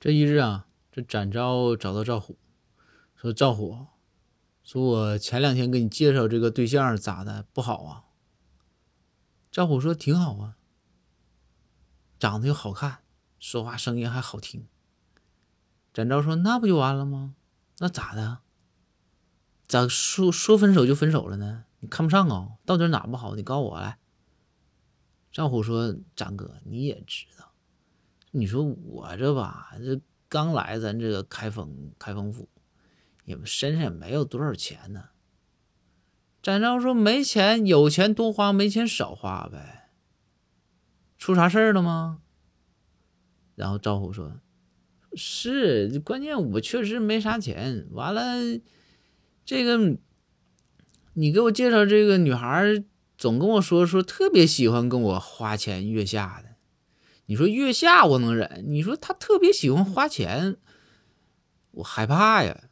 这一日啊，这展昭找到赵虎，说：“赵虎，说我前两天给你介绍这个对象咋的？不好啊？”赵虎说：“挺好啊，长得又好看，说话声音还好听。”展昭说：“那不就完了吗？那咋的？咋说说分手就分手了呢？你看不上啊？到底哪不好？你告诉我来。”赵虎说：“展哥，你也知道。”你说我这吧，这刚来咱这个开封开封府，也身上也没有多少钱呢。展昭说：“没钱，有钱多花，没钱少花呗。出啥事儿了吗？”然后赵虎说：“是，关键我确实没啥钱。完了，这个你给我介绍这个女孩，总跟我说说特别喜欢跟我花前月下的。”你说月下我能忍，你说他特别喜欢花钱，我害怕呀。